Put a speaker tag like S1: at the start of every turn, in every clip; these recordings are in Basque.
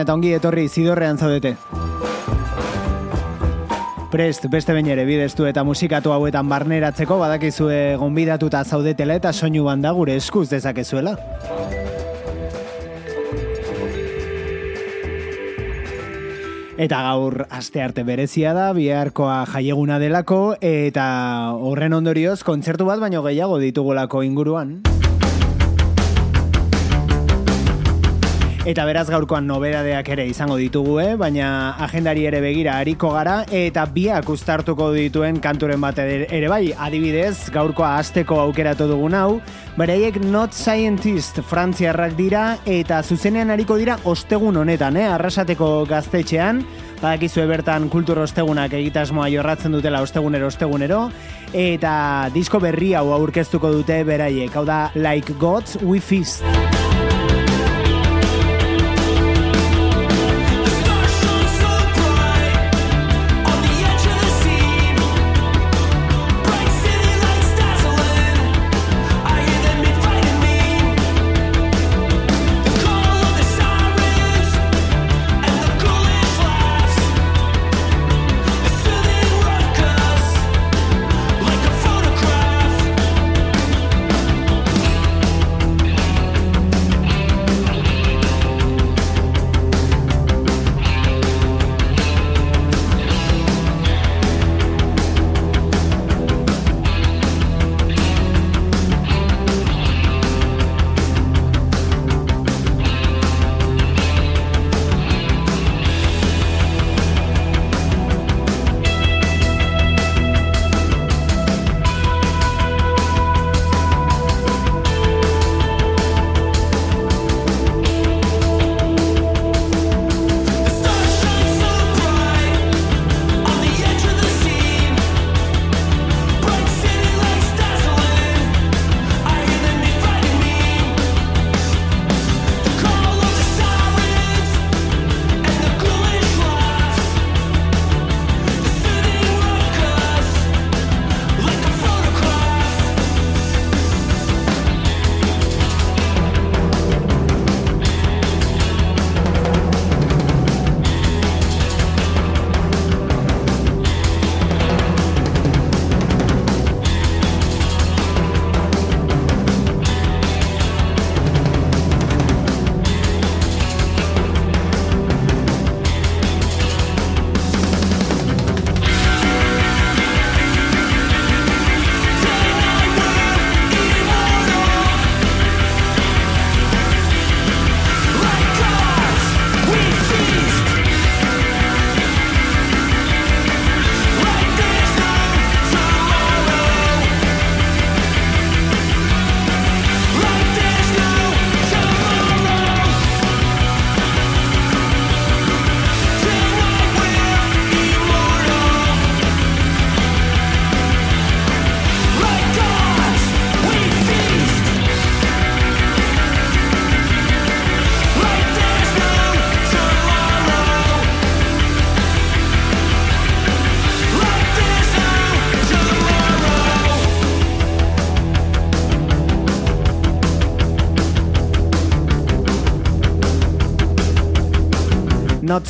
S1: Gabon eta ongi etorri zidorrean zaudete. Prest, beste bain ere bideztu eta musikatu hauetan barneratzeko badakizue gonbidatuta zaudetela eta soinu banda gure eskuz dezakezuela. Eta gaur aste arte berezia da, biharkoa jaieguna delako, eta horren ondorioz kontzertu bat baino gehiago ditugulako inguruan. Eta beraz gaurkoan nobedadeak ere izango ditugu, eh? baina agendari ere begira hariko gara eta biak ustartuko dituen kanturen bat ere bai, adibidez, gaurkoa asteko aukeratu dugun hau, beraiek Not Scientist frantziarrak dira eta zuzenean hariko dira ostegun honetan, eh? arrasateko gaztetxean, badakizue bertan kultur ostegunak egitasmoa jorratzen dutela ostegunero ostegunero, eta disko berri hau aurkeztuko dute beraiek, hau da Like Gods We Feast.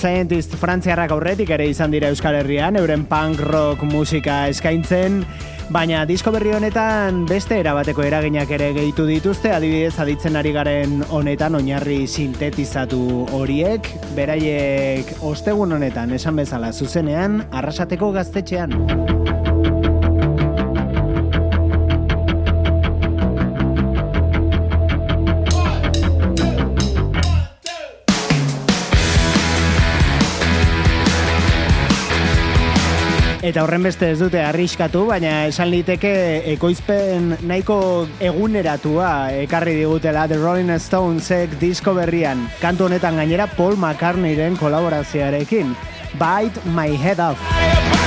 S1: Scientist frantziarrak aurretik ere izan dira Euskal Herrian, euren punk rock musika eskaintzen, baina disko berri honetan beste erabateko eraginak ere gehitu dituzte, adibidez aditzen ari garen honetan oinarri sintetizatu horiek, beraiek ostegun honetan esan bezala zuzenean, arrasateko gaztetxean.
S2: Eta horren beste ez dute arriskatu, baina esan liteke ekoizpen nahiko eguneratua ekarri digutela The Rolling Stonesek disko berrian. Kantu honetan gainera Paul McCartneyren kolaborazioarekin. Bite my head off.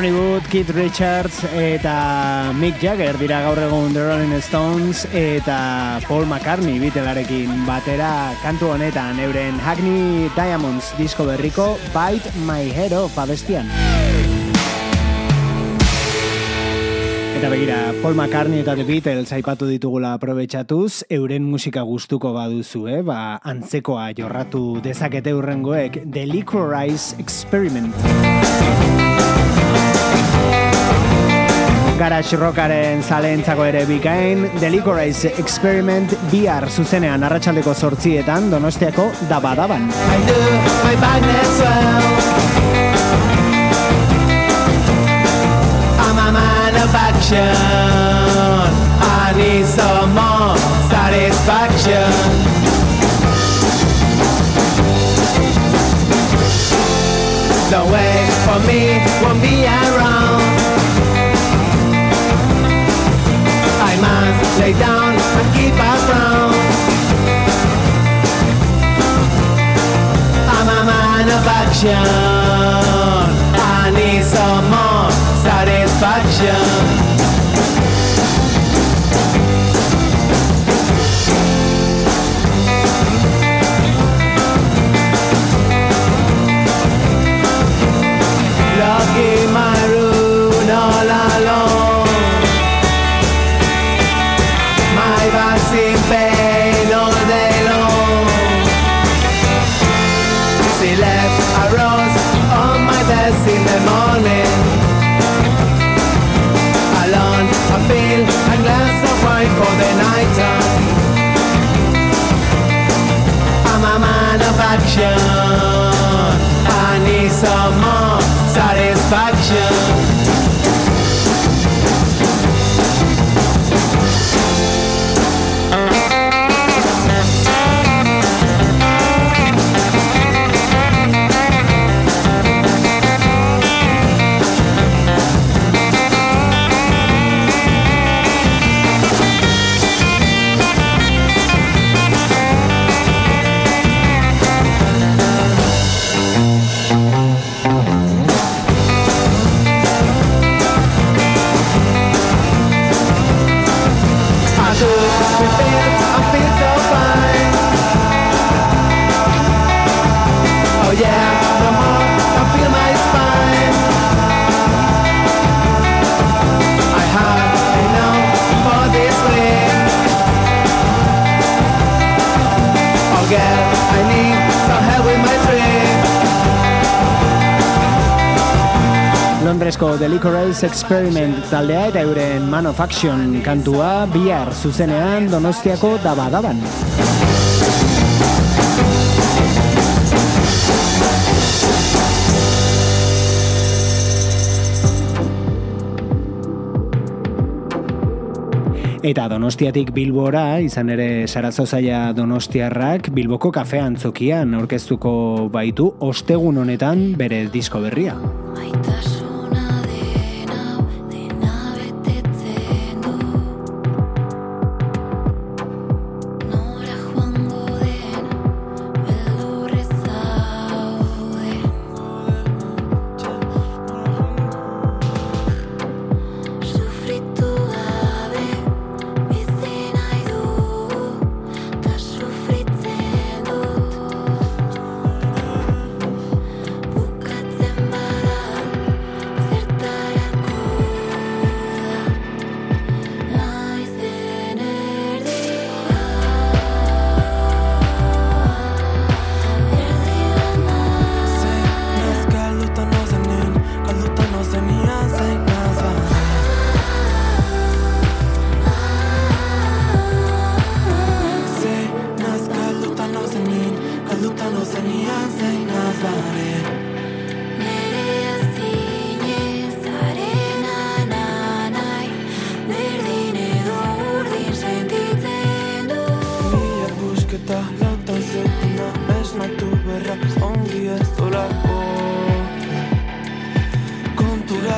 S2: Keith Richards eta Mick Jagger dira gaur egun The Rolling Stones eta Paul McCartney bitelarekin batera kantu honetan euren Hackney Diamonds disko berriko Bite My Head Off abestian. Eta begira, Paul McCartney eta The Beatles aipatu ditugula aprobetsatuz, euren musika gustuko baduzu, eh? ba, antzekoa jorratu dezakete urrengoek The Licorice Experiment. Garage Rockaren zalentzako ere bikain, The Licorice Experiment bihar zuzenean arratsaldeko sortzietan donostiako dabadaban. I way for me won't be around lay down and keep our ground. I'm a man of action. I need some more satisfaction. Action.
S3: Londresko The Licorice Experiment taldea eta euren Man of Action kantua bihar zuzenean Donostiako dabadaban. Eta Donostiatik Bilbora, izan ere Sarazo Zaila Donostiarrak Bilboko kafean zokian aurkeztuko baitu ostegun honetan bere disko berria.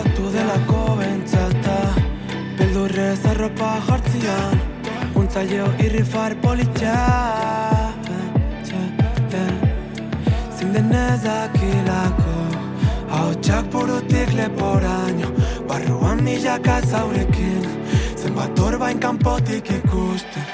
S3: gertatu dela kobentzalta Beldurrez arropa jartzian Untzaio irri far politxa Zinden ezakilako Hau txak burutik leporaino Barruan milaka zaurekin Zenbat orbain kanpotik ikusten.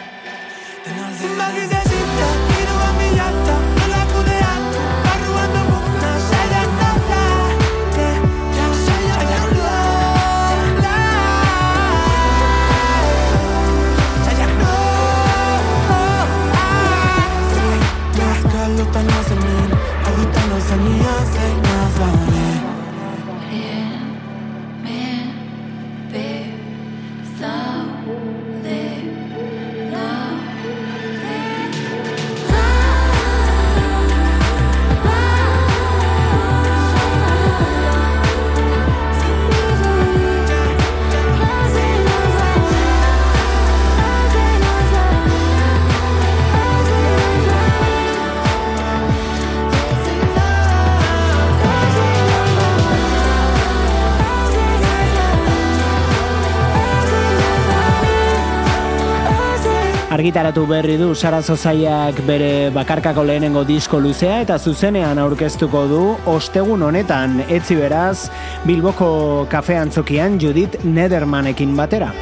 S3: Argitaratu berri du Sara Zozaiak bere bakarkako lehenengo disko luzea eta zuzenean aurkeztuko du ostegun honetan etzi beraz Bilboko kafe antzokian Judith Nedermanekin batera.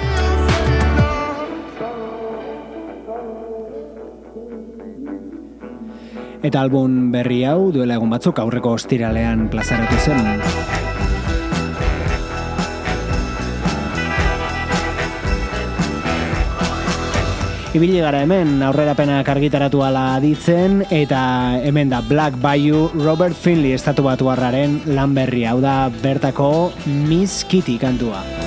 S3: Eta album berri hau duela egun batzuk aurreko ostiralean plazaratu zen. Ibili gara hemen aurrerapenak argitaratu ala aditzen eta hemen da Black Bayou Robert Finley estatu batu harraren lan berri hau da bertako Miss Kitty kantua.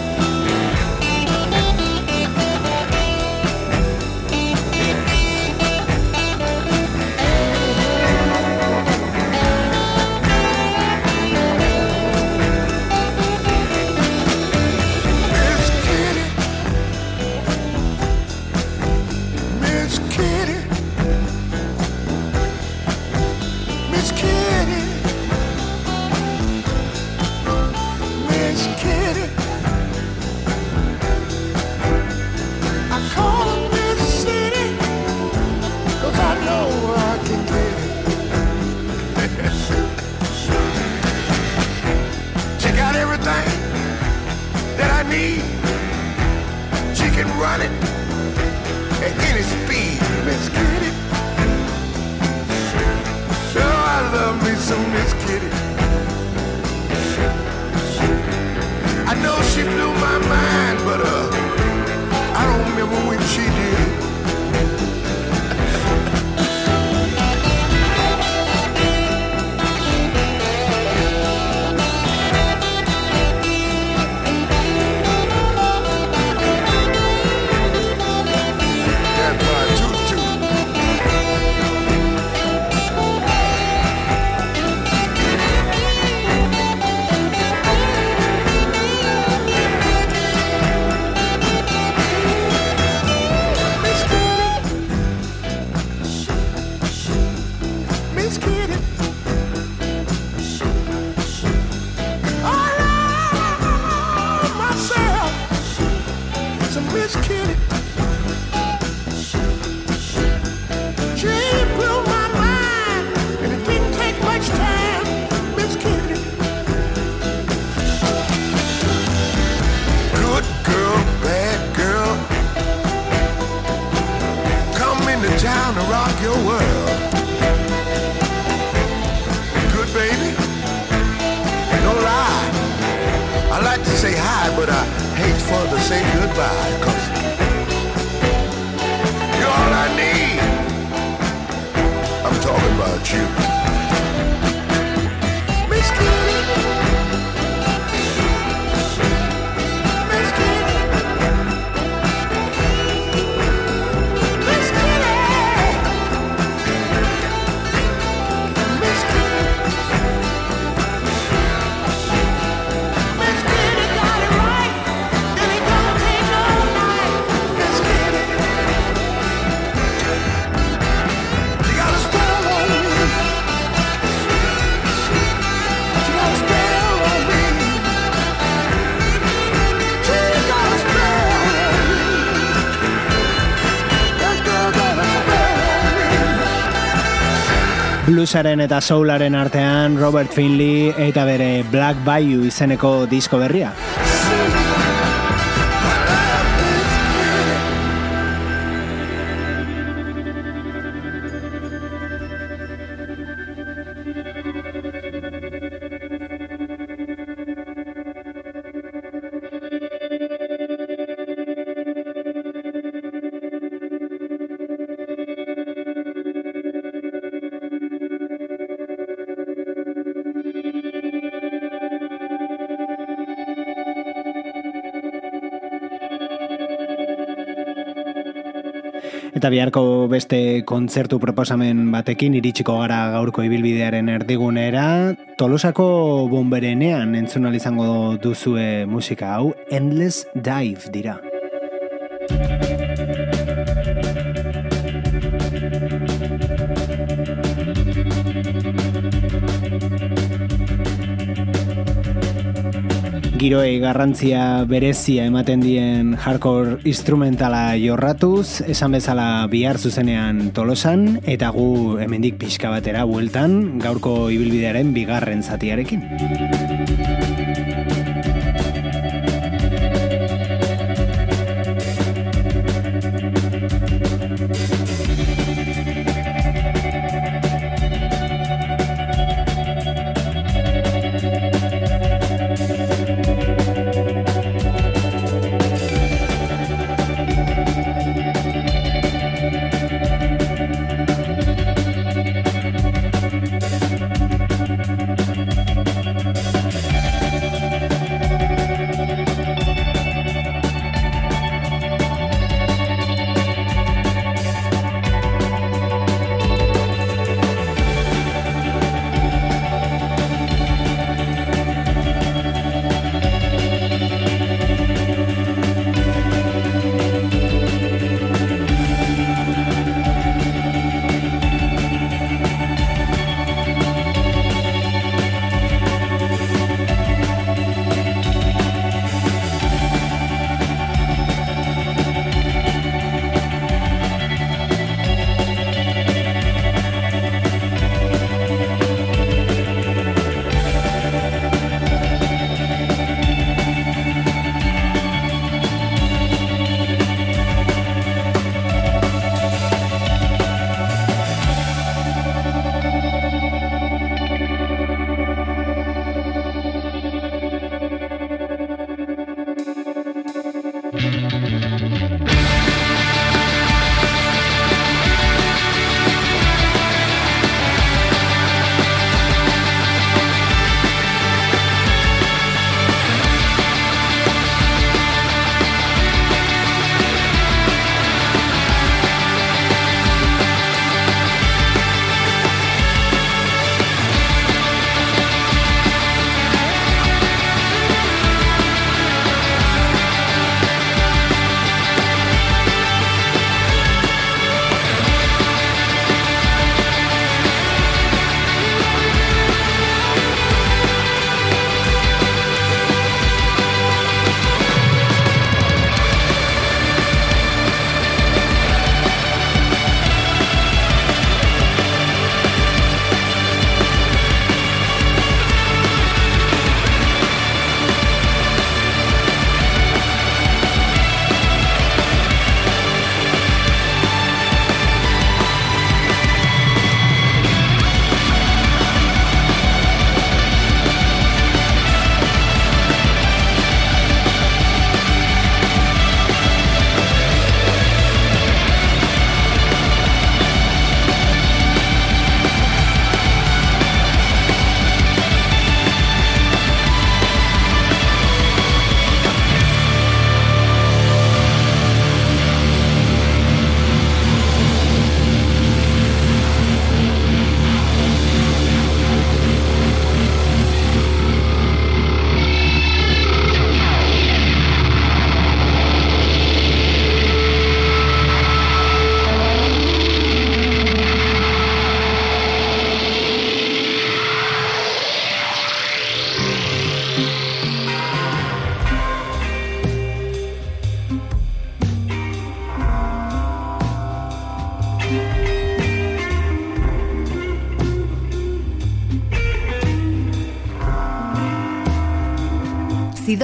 S1: bluesaren eta soularen artean Robert Finley eta bere Black Bayou izeneko disko berria. Eta biharko beste kontzertu proposamen batekin iritsiko gara gaurko ibilbidearen erdigunera, Tolosako bomberenean entzun izango duzue musika hau Endless Dive dira. giroei garrantzia berezia ematen dien hardcore instrumentala jorratuz, esan bezala bihar zuzenean tolosan, eta gu hemendik pixka batera bueltan gaurko ibilbidearen bigarren zatiarekin.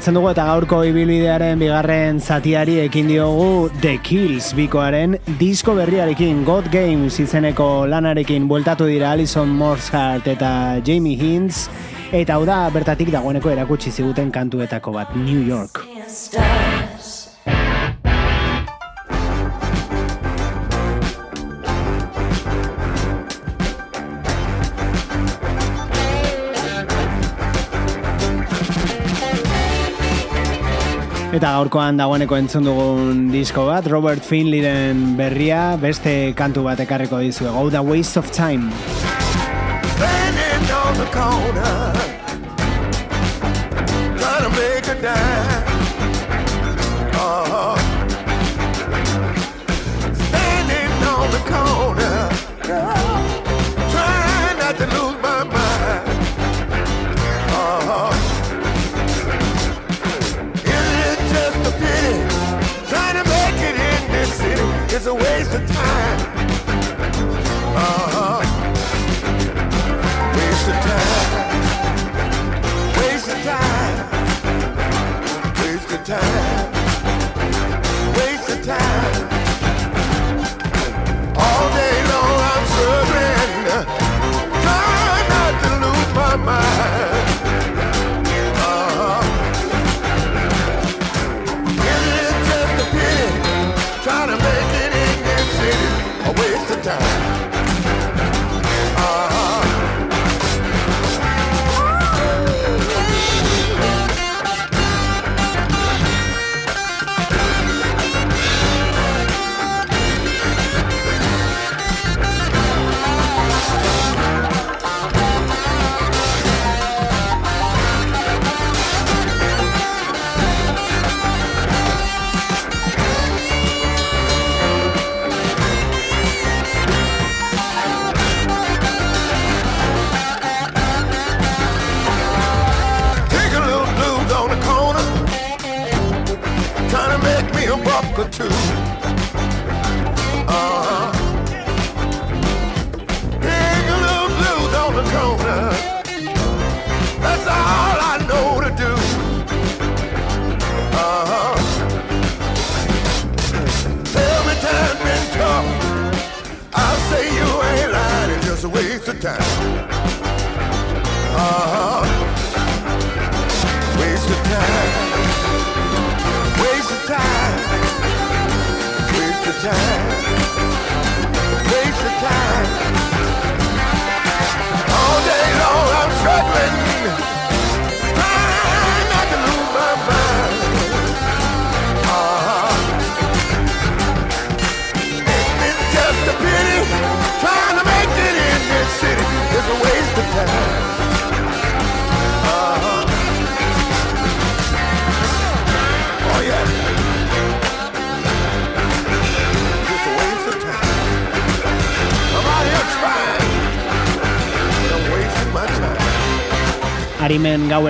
S4: Jarraitzen dugu eta gaurko ibilbidearen bigarren zatiari ekin diogu The Kills bikoaren disko berriarekin God Games izeneko lanarekin bueltatu dira Alison Morshart eta Jamie Hintz eta hau da bertatik dagoeneko erakutsi ziguten kantuetako bat New York. Eta gaurkoan dagoeneko entzun dugun disko bat, Robert Finleyren berria, beste kantu bat ekarriko dizu, Go the Waste of Time. Standing on the corner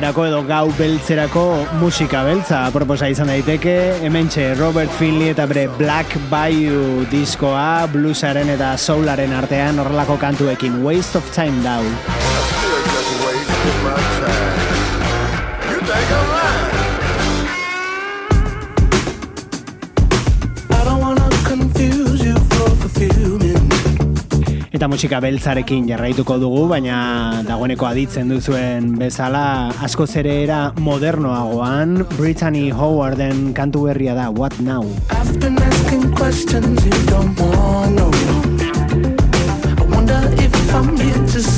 S4: gauerako edo gau beltzerako musika beltza proposa izan daiteke. Hementxe Robert Finley eta bere Black Bayou diskoa bluesaren eta soularen artean horrelako kantuekin. Waste of Time Dau Eta musika beltzarekin jarraituko dugu, baina dagoeneko aditzen duzuen bezala asko zerera modernoagoan Brittany Howarden kantu berria da What Now? I've been asking questions you don't want I wonder if I'm here just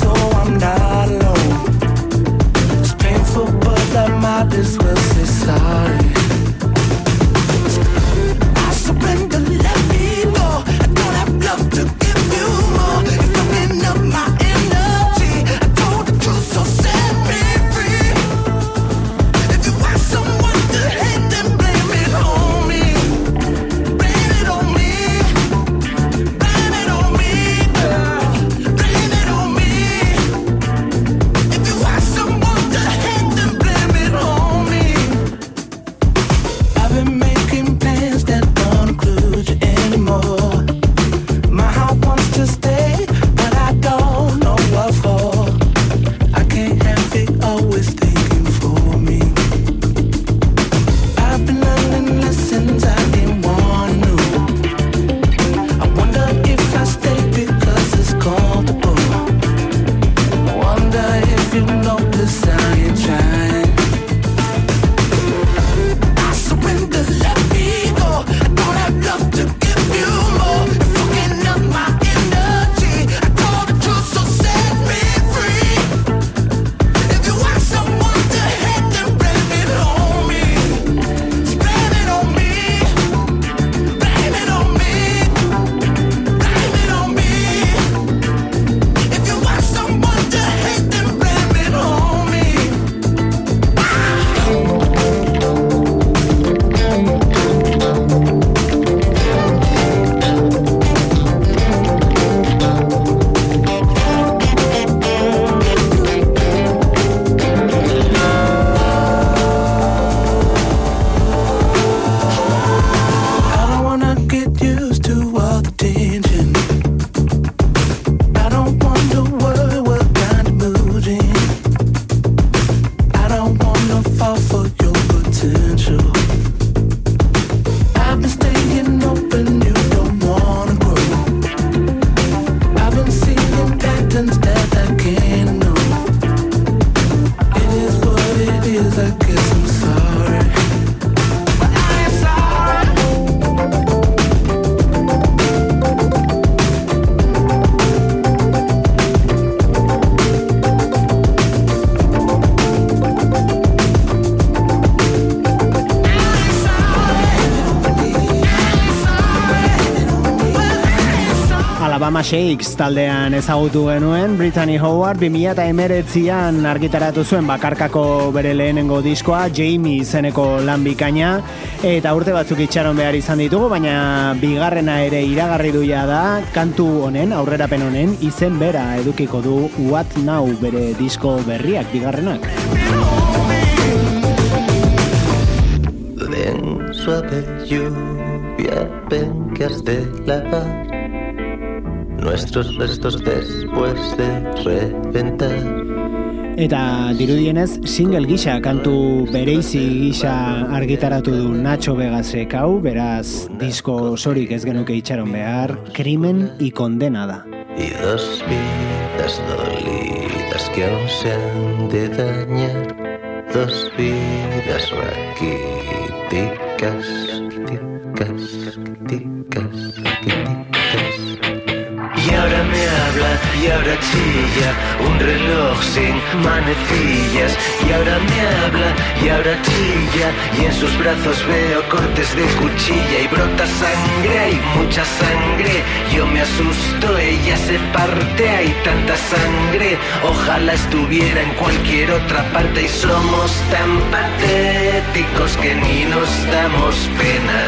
S1: Shakes taldean ezagutu genuen, Brittany Howard 2008an argitaratu zuen bakarkako bere lehenengo diskoa, Jamie izeneko lan bikaina, eta urte batzuk itxaron behar izan ditugu, baina bigarrena ere iragarri duia da, kantu honen, aurrerapen honen, izen bera edukiko du What Now bere disko berriak bigarrenak.
S5: suave lluvia, ven que has de lavar nuestros restos después de reventar.
S1: Eta dirudienez, single gisa kantu bereizi gisa argitaratu du Nacho Vegasek hau, beraz, disko sorik ez genuke itxaron behar, krimen y condena da.
S5: Y dos vidas dolidas que aún se han de dañar, dos vidas raquíticas, ticas, y ahora chilla un reloj sin manecillas. Y ahora me habla y ahora chilla y en sus brazos veo cortes de cuchilla y brota sangre, hay mucha sangre. Yo me asusto, ella se parte, hay tanta sangre. Ojalá estuviera en cualquier otra parte y somos tan patéticos que ni nos damos pena.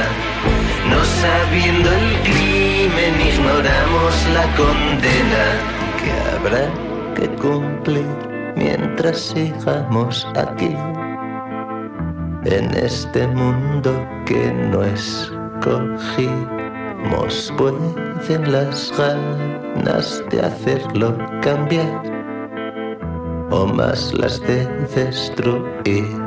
S5: No sabiendo el crimen ignoramos la condena que habrá que cumplir mientras sigamos aquí. En este mundo que no escogimos pueden las ganas de hacerlo cambiar o más las de destruir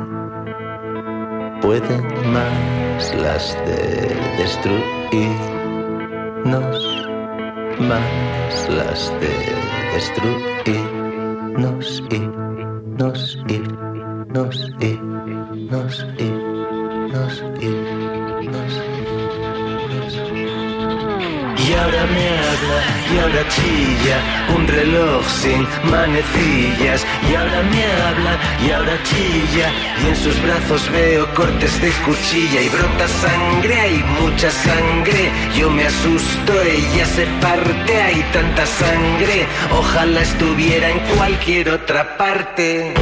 S5: pueden más las de destruirnos, más las de destruirnos y nos y nos y nos y nos y nos y ahora me habla, y ahora chilla un reloj sin manecillas. Y ahora me habla, y ahora chilla. Y en sus brazos veo cortes de cuchilla y brota sangre, hay mucha sangre. Yo me asusto, ella se parte, hay tanta sangre. Ojalá estuviera en cualquier otra parte.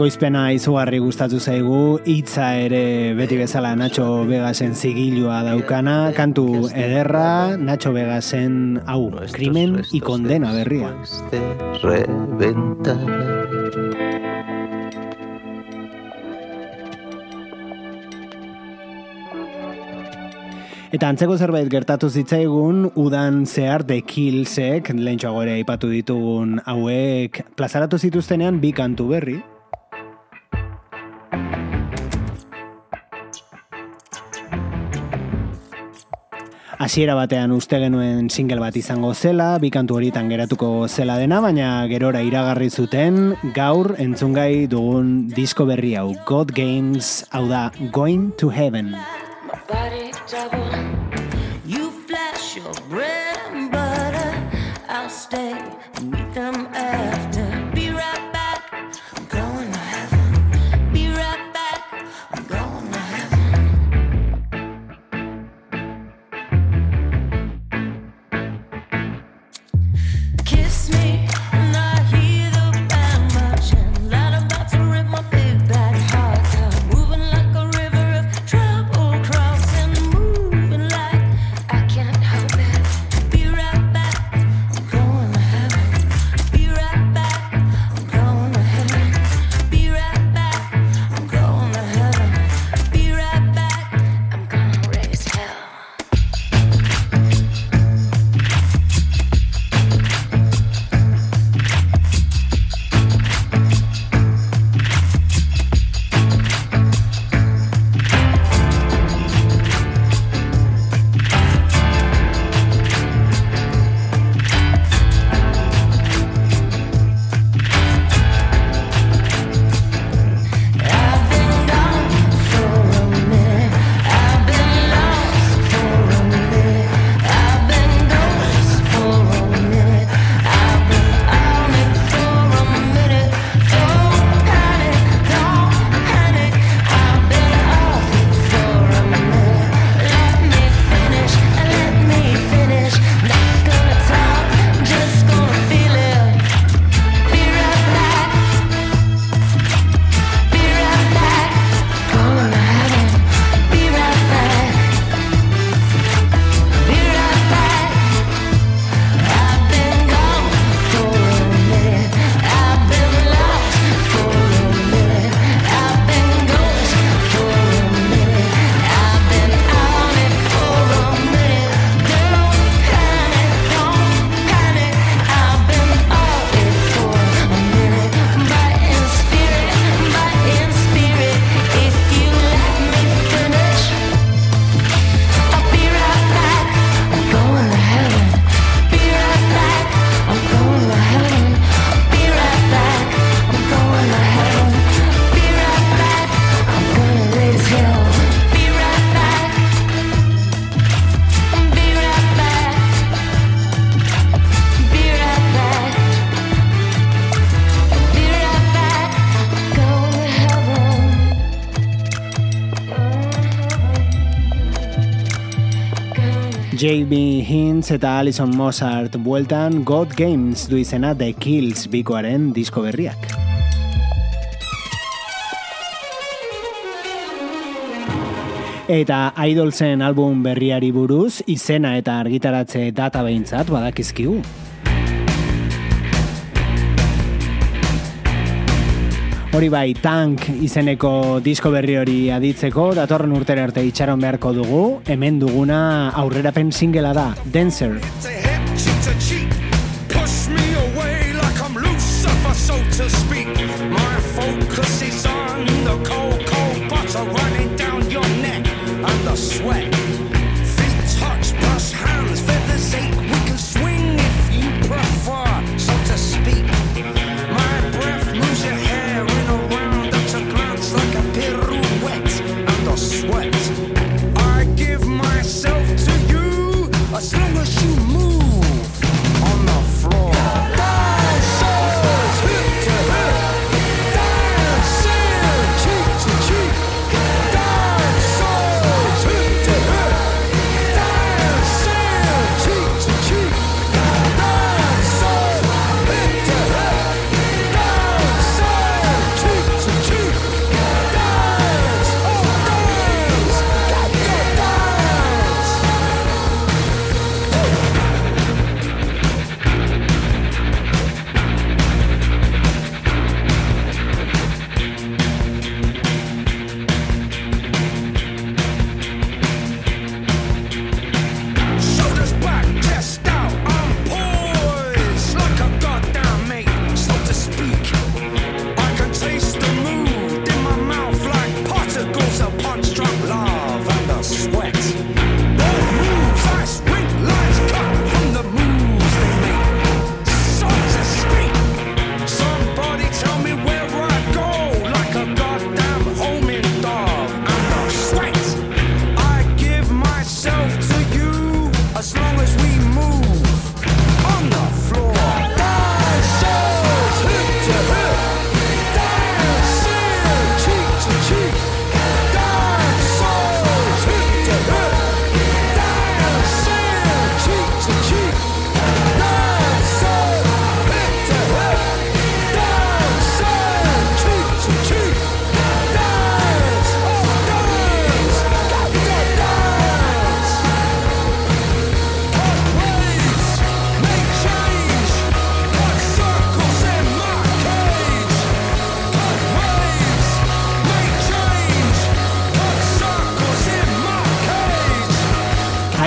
S1: Ekoizpena izugarri gustatu zaigu, hitza ere beti bezala Nacho Vegasen zigilua daukana, kantu ederra, Nacho Vegasen hau, krimen y condena berria. Eta antzeko zerbait gertatu zitzaigun, udan zehar de killsek, lehentxoago ere aipatu ditugun hauek, plazaratu zituztenean bi kantu berri, hasiera batean uste genuen single bat izango zela, bi kantu horitan geratuko zela dena, baina gerora iragarri zuten gaur entzungai dugun disko berri hau God Games hau da Going to Heaven. You flash your bread and butter I'll stay
S2: Eta Alison Mozart bueltan God Games du izena The Kills bikoaren disko berriak. Eta Idolsen album berriari buruz izena eta argitaratze data behintzat badakizkigu. Hori bai, tank izeneko disko berri hori aditzeko, datorren urtera arte itxaron beharko dugu, hemen duguna aurrerapen singela da, Dancer.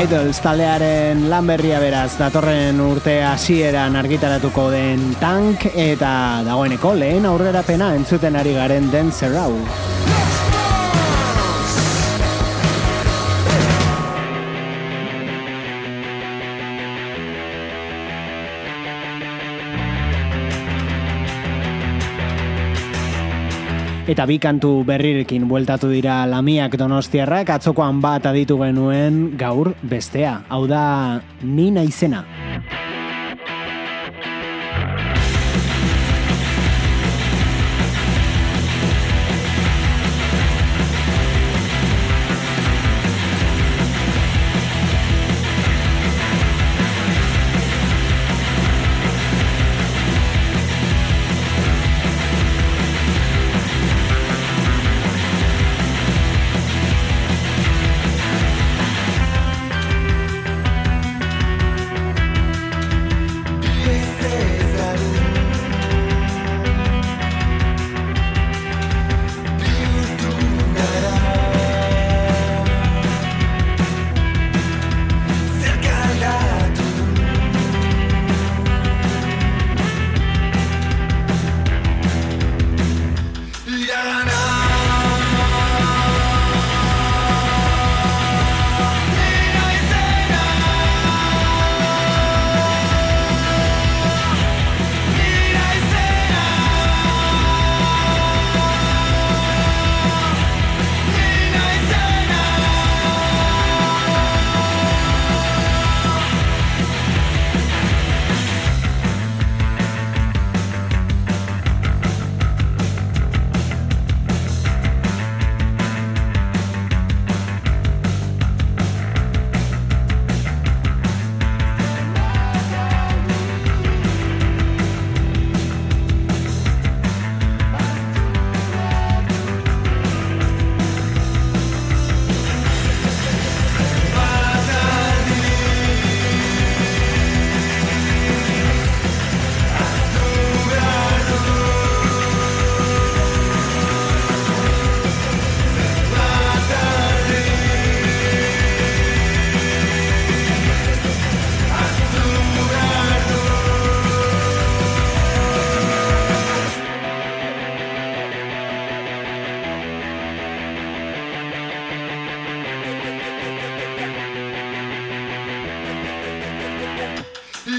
S2: Idols taldearen lan berria beraz datorren urte hasieran argitaratuko den tank eta dagoeneko lehen aurrerapena entzuten ari garen den zerrau. Eta bi kantu berrirekin bueltatu dira lamiak donostiarrak, atzokoan bat aditu genuen gaur bestea. Hau da, ni naizena.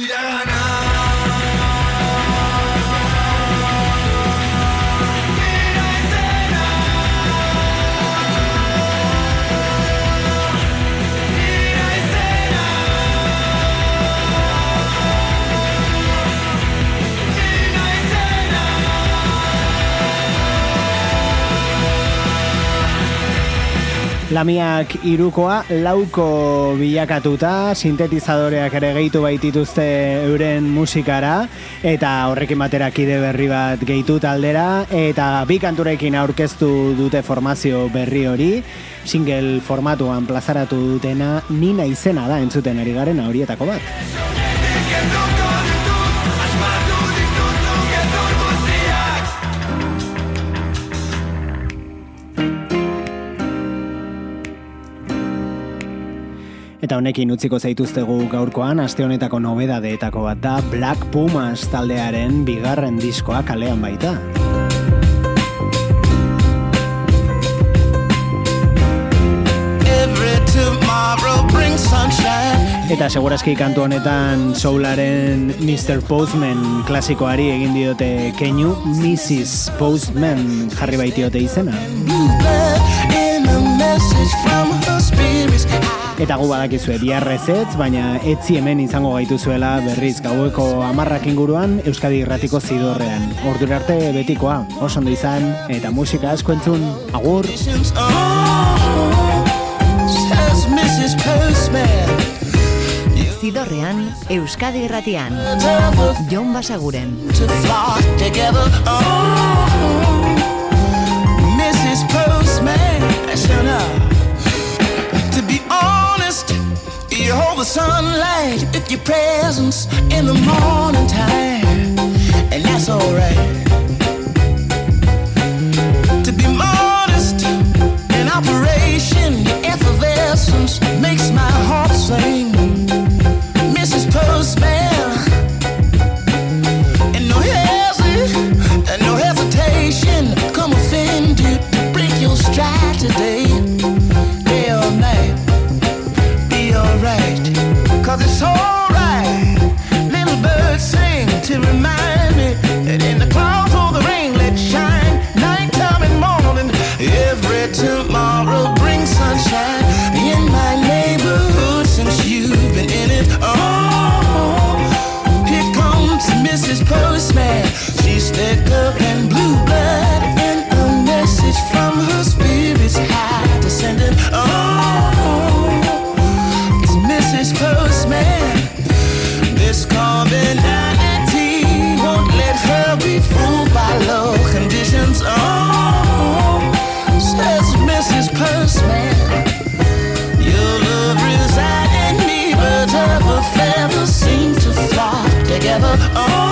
S2: Yeah.
S1: Lamiak irukoa lauko bilakatuta, sintetizadoreak ere gehitu baitituzte euren musikara, eta horrekin batera kide berri bat gehitu taldera, eta bi kanturekin aurkeztu dute formazio berri hori, single formatuan plazaratu dutena, nina izena da entzuten ari garen horietako bat. Eta honekin utziko zaituztegu gaurkoan, aste honetako nobedadeetako bat da Black Pumas taldearen bigarren diskoa kalean baita. Eta segurazki kantu honetan soularen Mr. Postman klasikoari egin diote keinu Mrs. Postman jarri baitiote izena. Eta gu badakizue biarrezetz, baina etzi hemen izango gaituzuela berriz gaueko amarrak inguruan Euskadi Irratiko zidorrean. Ordur arte betikoa, oso ondo izan, eta musika asko entzun, agur!
S6: Zidorrean, Euskadi Irratian, Jon Basaguren. Mrs. Postman, you hold the sunlight with your presence in the morning time, and that's alright. Together. Oh,